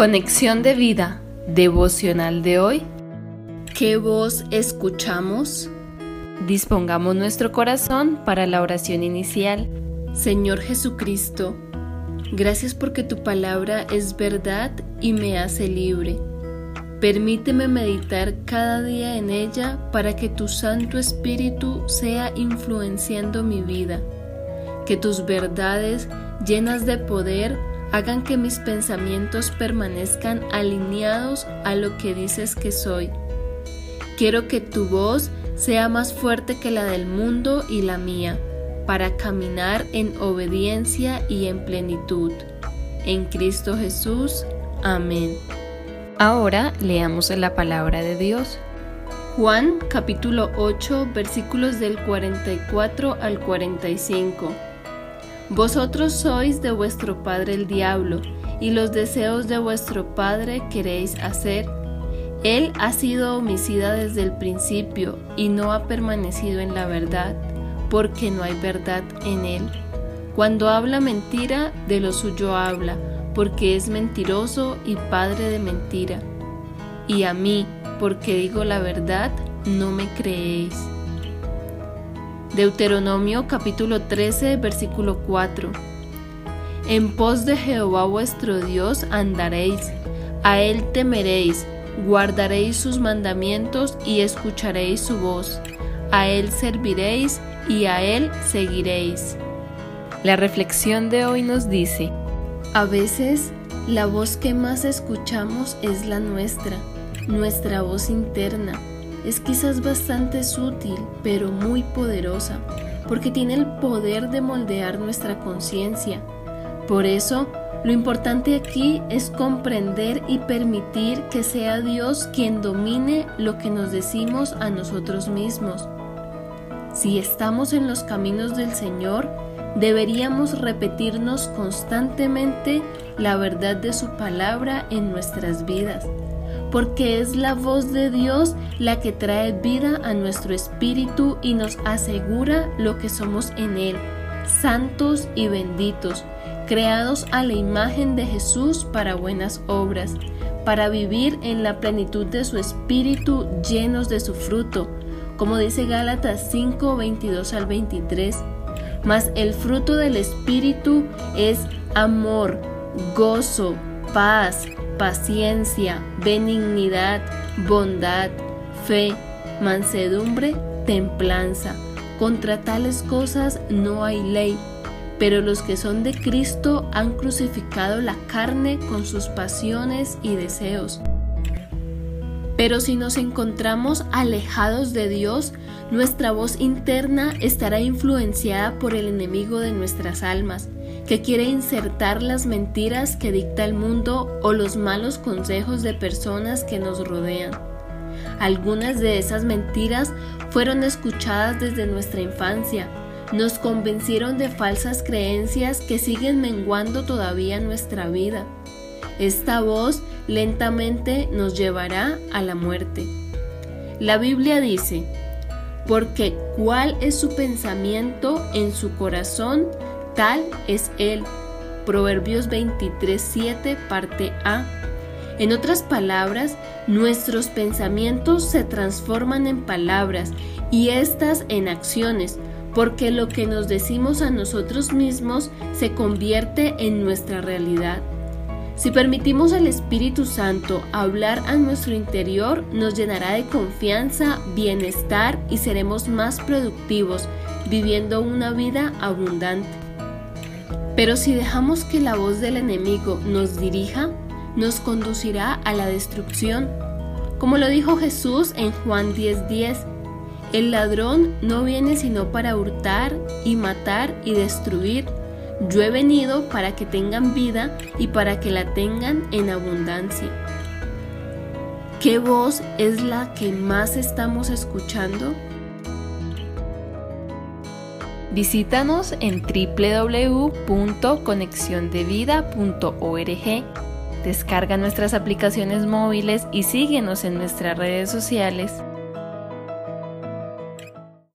Conexión de vida devocional de hoy. ¿Qué voz escuchamos? Dispongamos nuestro corazón para la oración inicial. Señor Jesucristo, gracias porque tu palabra es verdad y me hace libre. Permíteme meditar cada día en ella para que tu Santo Espíritu sea influenciando mi vida. Que tus verdades llenas de poder hagan que mis pensamientos permanezcan alineados a lo que dices que soy. Quiero que tu voz sea más fuerte que la del mundo y la mía, para caminar en obediencia y en plenitud. En Cristo Jesús. Amén. Ahora leamos la palabra de Dios. Juan capítulo 8 versículos del 44 al 45. Vosotros sois de vuestro padre el diablo, y los deseos de vuestro padre queréis hacer. Él ha sido homicida desde el principio y no ha permanecido en la verdad, porque no hay verdad en él. Cuando habla mentira, de lo suyo habla, porque es mentiroso y padre de mentira. Y a mí, porque digo la verdad, no me creéis. Deuteronomio capítulo 13 versículo 4. En pos de Jehová vuestro Dios andaréis, a él temeréis, guardaréis sus mandamientos y escucharéis su voz, a él serviréis y a él seguiréis. La reflexión de hoy nos dice, a veces la voz que más escuchamos es la nuestra, nuestra voz interna es quizás bastante sutil, pero muy poderosa, porque tiene el poder de moldear nuestra conciencia. Por eso, lo importante aquí es comprender y permitir que sea Dios quien domine lo que nos decimos a nosotros mismos. Si estamos en los caminos del Señor, deberíamos repetirnos constantemente la verdad de su palabra en nuestras vidas porque es la voz de Dios la que trae vida a nuestro espíritu y nos asegura lo que somos en Él, santos y benditos, creados a la imagen de Jesús para buenas obras, para vivir en la plenitud de su espíritu llenos de su fruto, como dice Gálatas 5, 22 al 23. Mas el fruto del espíritu es amor, gozo, paz, paciencia, benignidad, bondad, fe, mansedumbre, templanza. Contra tales cosas no hay ley, pero los que son de Cristo han crucificado la carne con sus pasiones y deseos. Pero si nos encontramos alejados de Dios, nuestra voz interna estará influenciada por el enemigo de nuestras almas que quiere insertar las mentiras que dicta el mundo o los malos consejos de personas que nos rodean. Algunas de esas mentiras fueron escuchadas desde nuestra infancia, nos convencieron de falsas creencias que siguen menguando todavía nuestra vida. Esta voz lentamente nos llevará a la muerte. La Biblia dice, porque cuál es su pensamiento en su corazón, Tal es Él. Proverbios 23:7, parte A. En otras palabras, nuestros pensamientos se transforman en palabras y éstas en acciones, porque lo que nos decimos a nosotros mismos se convierte en nuestra realidad. Si permitimos al Espíritu Santo hablar a nuestro interior, nos llenará de confianza, bienestar y seremos más productivos, viviendo una vida abundante. Pero si dejamos que la voz del enemigo nos dirija, nos conducirá a la destrucción. Como lo dijo Jesús en Juan 10:10, el ladrón no viene sino para hurtar y matar y destruir. Yo he venido para que tengan vida y para que la tengan en abundancia. ¿Qué voz es la que más estamos escuchando? Visítanos en www.conexiondevida.org. Descarga nuestras aplicaciones móviles y síguenos en nuestras redes sociales